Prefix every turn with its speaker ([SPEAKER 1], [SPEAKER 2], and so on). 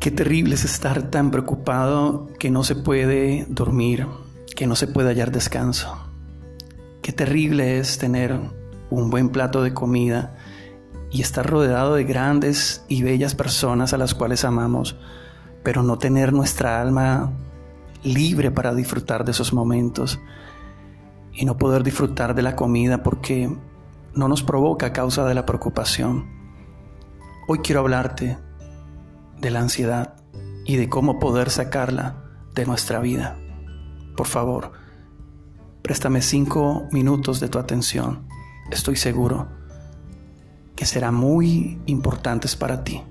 [SPEAKER 1] Qué terrible es estar tan preocupado que no se puede dormir, que no se puede hallar descanso. Qué terrible es tener un buen plato de comida y estar rodeado de grandes y bellas personas a las cuales amamos, pero no tener nuestra alma libre para disfrutar de esos momentos y no poder disfrutar de la comida porque no nos provoca a causa de la preocupación. Hoy quiero hablarte de la ansiedad y de cómo poder sacarla de nuestra vida. Por favor, préstame cinco minutos de tu atención. Estoy seguro que serán muy importantes para ti.